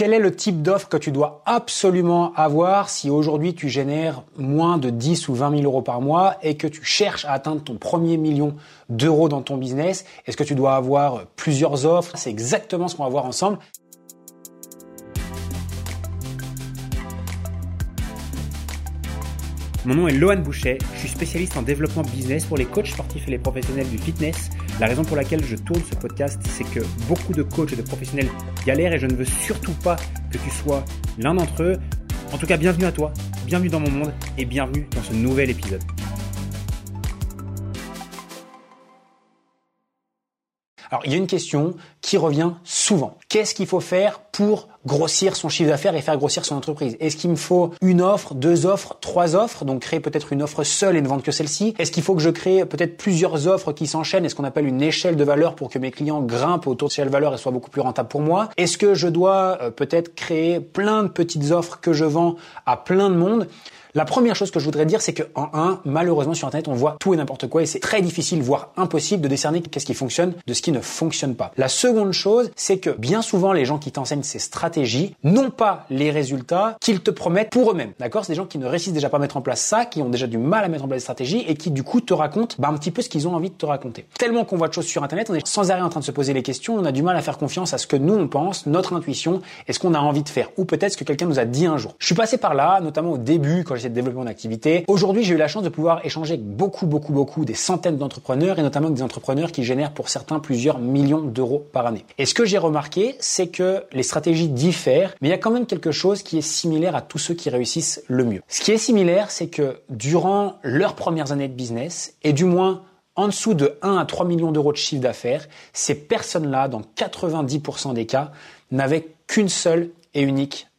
Quel est le type d'offre que tu dois absolument avoir si aujourd'hui tu génères moins de 10 ou 20 000 euros par mois et que tu cherches à atteindre ton premier million d'euros dans ton business? Est-ce que tu dois avoir plusieurs offres? C'est exactement ce qu'on va voir ensemble. Mon nom est Lohan Boucher, je suis spécialiste en développement business pour les coachs sportifs et les professionnels du fitness. La raison pour laquelle je tourne ce podcast, c'est que beaucoup de coachs et de professionnels galèrent et je ne veux surtout pas que tu sois l'un d'entre eux. En tout cas, bienvenue à toi, bienvenue dans mon monde et bienvenue dans ce nouvel épisode. Alors, il y a une question qui revient souvent. Qu'est-ce qu'il faut faire pour grossir son chiffre d'affaires et faire grossir son entreprise? Est-ce qu'il me faut une offre, deux offres, trois offres, donc créer peut-être une offre seule et ne vendre que celle-ci. Est-ce qu'il faut que je crée peut-être plusieurs offres qui s'enchaînent? Et ce qu'on appelle une échelle de valeur pour que mes clients grimpent autour de cette valeur et soient beaucoup plus rentables pour moi? Est-ce que je dois euh, peut-être créer plein de petites offres que je vends à plein de monde? La première chose que je voudrais dire, c'est que en un, malheureusement sur Internet, on voit tout et n'importe quoi et c'est très difficile, voire impossible de décerner qu'est-ce qui fonctionne de ce qui ne fonctionne pas. La seconde chose, c'est que bien souvent, les gens qui t'enseignent ces stratégies n'ont pas les résultats qu'ils te promettent pour eux-mêmes. D'accord? C'est des gens qui ne réussissent déjà pas à mettre en place ça, qui ont déjà du mal à mettre en place des stratégies et qui du coup te racontent bah, un petit peu ce qu'ils ont envie de te raconter. Tellement qu'on voit de choses sur Internet, on est sans arrêt en train de se poser les questions, on a du mal à faire confiance à ce que nous on pense, notre intuition, et ce qu'on a envie de faire, ou peut-être ce que quelqu'un nous a dit un jour. Je suis passé par là, notamment au début quand de développer mon activité Aujourd'hui, j'ai eu la chance de pouvoir échanger avec beaucoup, beaucoup, beaucoup des centaines d'entrepreneurs et notamment avec des entrepreneurs qui génèrent pour certains plusieurs millions d'euros par année. Et ce que j'ai remarqué, c'est que les stratégies diffèrent, mais il y a quand même quelque chose qui est similaire à tous ceux qui réussissent le mieux. Ce qui est similaire, c'est que durant leurs premières années de business, et du moins en dessous de 1 à 3 millions d'euros de chiffre d'affaires, ces personnes-là, dans 90% des cas, n'avaient qu'une seule et unique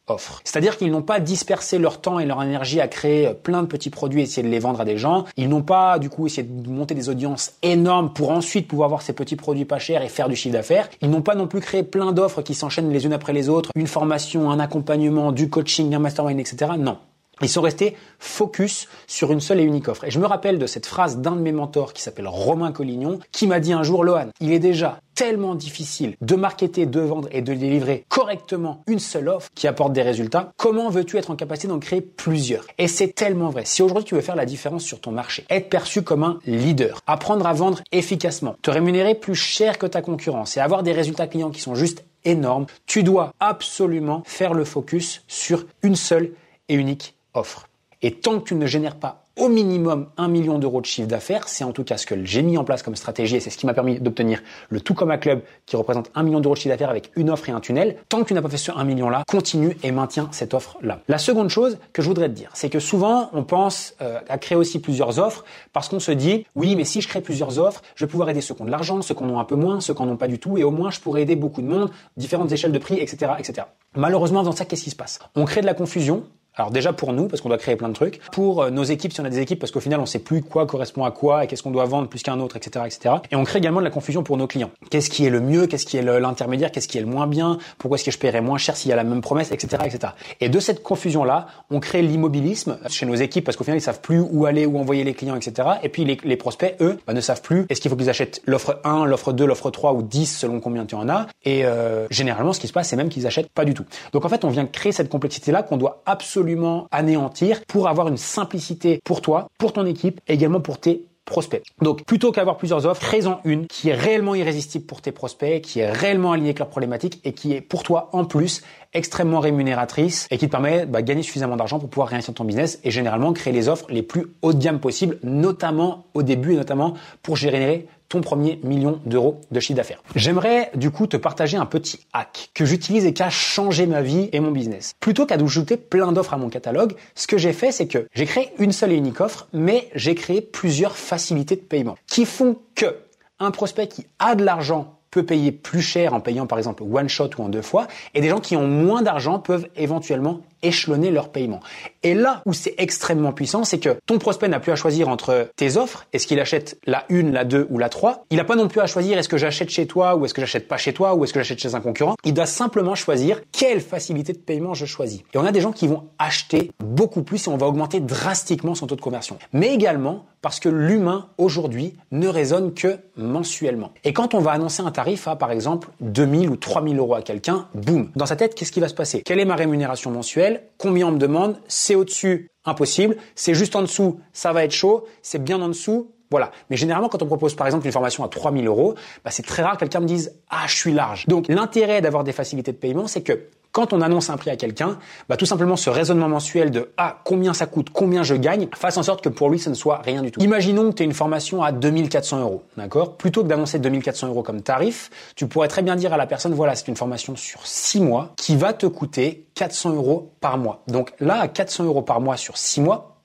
c'est-à-dire qu'ils n'ont pas dispersé leur temps et leur énergie à créer plein de petits produits et essayer de les vendre à des gens. Ils n'ont pas du coup essayé de monter des audiences énormes pour ensuite pouvoir voir ces petits produits pas chers et faire du chiffre d'affaires. Ils n'ont pas non plus créé plein d'offres qui s'enchaînent les unes après les autres, une formation, un accompagnement, du coaching, un mastermind, etc. Non. Ils sont restés focus sur une seule et unique offre. Et je me rappelle de cette phrase d'un de mes mentors qui s'appelle Romain Collignon, qui m'a dit un jour, Lohan, il est déjà tellement difficile de marketer, de vendre et de délivrer correctement une seule offre qui apporte des résultats. Comment veux-tu être en capacité d'en créer plusieurs? Et c'est tellement vrai. Si aujourd'hui tu veux faire la différence sur ton marché, être perçu comme un leader, apprendre à vendre efficacement, te rémunérer plus cher que ta concurrence et avoir des résultats clients qui sont juste énormes, tu dois absolument faire le focus sur une seule et unique offre. Et tant que tu ne génères pas au minimum 1 million d'euros de chiffre d'affaires, c'est en tout cas ce que j'ai mis en place comme stratégie et c'est ce qui m'a permis d'obtenir le tout comme un club qui représente 1 million d'euros de chiffre d'affaires avec une offre et un tunnel. Tant que tu n'as pas fait ce 1 million là, continue et maintiens cette offre là. La seconde chose que je voudrais te dire, c'est que souvent on pense euh, à créer aussi plusieurs offres parce qu'on se dit oui mais si je crée plusieurs offres, je vais pouvoir aider ceux qui ont de l'argent, ceux qui en ont un peu moins, ceux qui en ont pas du tout et au moins je pourrais aider beaucoup de monde, différentes échelles de prix, etc. etc. Malheureusement dans ça qu'est-ce qui se passe? On crée de la confusion, alors déjà pour nous, parce qu'on doit créer plein de trucs. Pour euh, nos équipes, si on a des équipes, parce qu'au final, on sait plus quoi correspond à quoi et qu'est-ce qu'on doit vendre plus qu'un autre, etc., etc. Et on crée également de la confusion pour nos clients. Qu'est-ce qui est le mieux, qu'est-ce qui est l'intermédiaire, qu'est-ce qui est le moins bien, pourquoi est-ce que je paierais moins cher s'il y a la même promesse, etc., etc. Et de cette confusion-là, on crée l'immobilisme chez nos équipes parce qu'au final, ils savent plus où aller, où envoyer les clients, etc. Et puis les, prospects, eux, bah, ne savent plus est-ce qu'il faut qu'ils achètent l'offre 1, l'offre 2, l'offre 3 ou 10 selon combien tu en as. Et euh, généralement, ce qui se passe, c'est même qu'ils achètent pas du tout. Donc en fait, on vient créer cette complexité-là qu'on doit absolument anéantir pour avoir une simplicité pour toi, pour ton équipe et également pour tes prospects. Donc, plutôt qu'avoir plusieurs offres, crée-en une qui est réellement irrésistible pour tes prospects, qui est réellement alignée avec leurs problématiques et qui est pour toi en plus extrêmement rémunératrice et qui te permet de bah, gagner suffisamment d'argent pour pouvoir réinvestir ton business et généralement créer les offres les plus haut de gamme possibles, notamment au début et notamment pour générer ton premier million d'euros de chiffre d'affaires. J'aimerais du coup te partager un petit hack que j'utilise et qui a changé ma vie et mon business. Plutôt qu'à d'ajouter plein d'offres à mon catalogue, ce que j'ai fait, c'est que j'ai créé une seule et unique offre, mais j'ai créé plusieurs facilités de paiement qui font que un prospect qui a de l'argent peut payer plus cher en payant par exemple one shot ou en deux fois, et des gens qui ont moins d'argent peuvent éventuellement échelonner leur paiement. Et là où c'est extrêmement puissant, c'est que ton prospect n'a plus à choisir entre tes offres, est-ce qu'il achète la 1, la 2 ou la 3. Il n'a pas non plus à choisir est-ce que j'achète chez toi ou est-ce que j'achète pas chez toi ou est-ce que j'achète chez un concurrent? Il doit simplement choisir quelle facilité de paiement je choisis. Et on a des gens qui vont acheter beaucoup plus et on va augmenter drastiquement son taux de conversion. Mais également parce que l'humain aujourd'hui ne raisonne que mensuellement. Et quand on va annoncer un tarif à par exemple 2000 ou 3000 euros à quelqu'un, boum, dans sa tête, qu'est-ce qui va se passer? Quelle est ma rémunération mensuelle? Combien on me demande C'est au-dessus Impossible. C'est juste en dessous, ça va être chaud. C'est bien en dessous, voilà. Mais généralement, quand on propose par exemple une formation à 3000 euros, bah, c'est très rare que quelqu'un me dise ah je suis large. Donc l'intérêt d'avoir des facilités de paiement, c'est que quand on annonce un prix à quelqu'un, bah, tout simplement ce raisonnement mensuel de ah combien ça coûte, combien je gagne, fasse en sorte que pour lui ce ne soit rien du tout. Imaginons que tu une formation à 2400 euros, d'accord? Plutôt que d'annoncer 2400 euros comme tarif, tu pourrais très bien dire à la personne voilà c'est une formation sur 6 mois qui va te coûter 400 euros par mois. Donc là à 400 euros par mois sur 6 mois,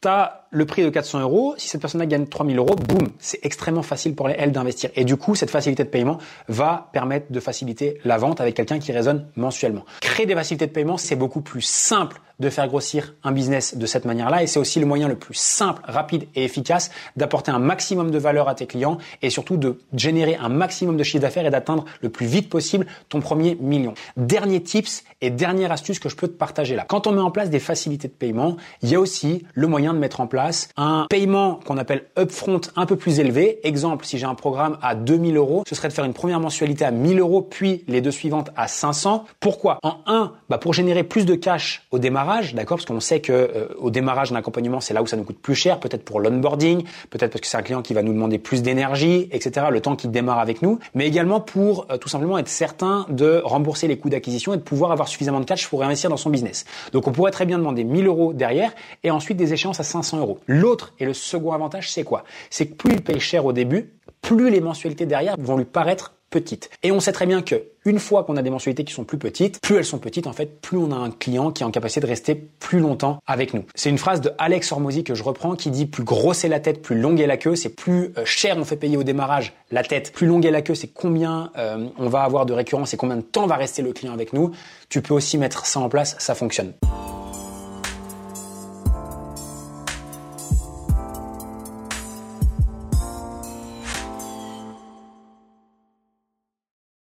tu as le prix de 400 euros, si cette personne-là gagne 3000 euros, boum, c'est extrêmement facile pour elle d'investir. Et du coup, cette facilité de paiement va permettre de faciliter la vente avec quelqu'un qui raisonne mensuellement. Créer des facilités de paiement, c'est beaucoup plus simple de faire grossir un business de cette manière-là et c'est aussi le moyen le plus simple, rapide et efficace d'apporter un maximum de valeur à tes clients et surtout de générer un maximum de chiffre d'affaires et d'atteindre le plus vite possible ton premier million. Dernier tips et dernière astuce que je peux te partager là. Quand on met en place des facilités de paiement, il y a aussi le moyen de mettre en place un paiement qu'on appelle upfront un peu plus élevé. Exemple, si j'ai un programme à 2000 euros, ce serait de faire une première mensualité à 1000 euros, puis les deux suivantes à 500. Pourquoi? En un, bah pour générer plus de cash au démarrage, d'accord? Parce qu'on sait que euh, au démarrage d'un accompagnement, c'est là où ça nous coûte plus cher, peut-être pour l'onboarding, peut-être parce que c'est un client qui va nous demander plus d'énergie, etc. Le temps qu'il démarre avec nous, mais également pour euh, tout simplement être certain de rembourser les coûts d'acquisition et de pouvoir avoir suffisamment de cash pour réinvestir dans son business. Donc on pourrait très bien demander 1000 euros derrière et ensuite des échéances à 500 euros. L'autre et le second avantage, c'est quoi? C'est que plus il paye cher au début, plus les mensualités derrière vont lui paraître petites. Et on sait très bien que une fois qu'on a des mensualités qui sont plus petites, plus elles sont petites, en fait, plus on a un client qui est en capacité de rester plus longtemps avec nous. C'est une phrase de Alex Hormozy que je reprends qui dit plus grosse est la tête, plus longue est la queue. C'est plus euh, cher on fait payer au démarrage la tête, plus longue est la queue. C'est combien euh, on va avoir de récurrence et combien de temps va rester le client avec nous. Tu peux aussi mettre ça en place, ça fonctionne.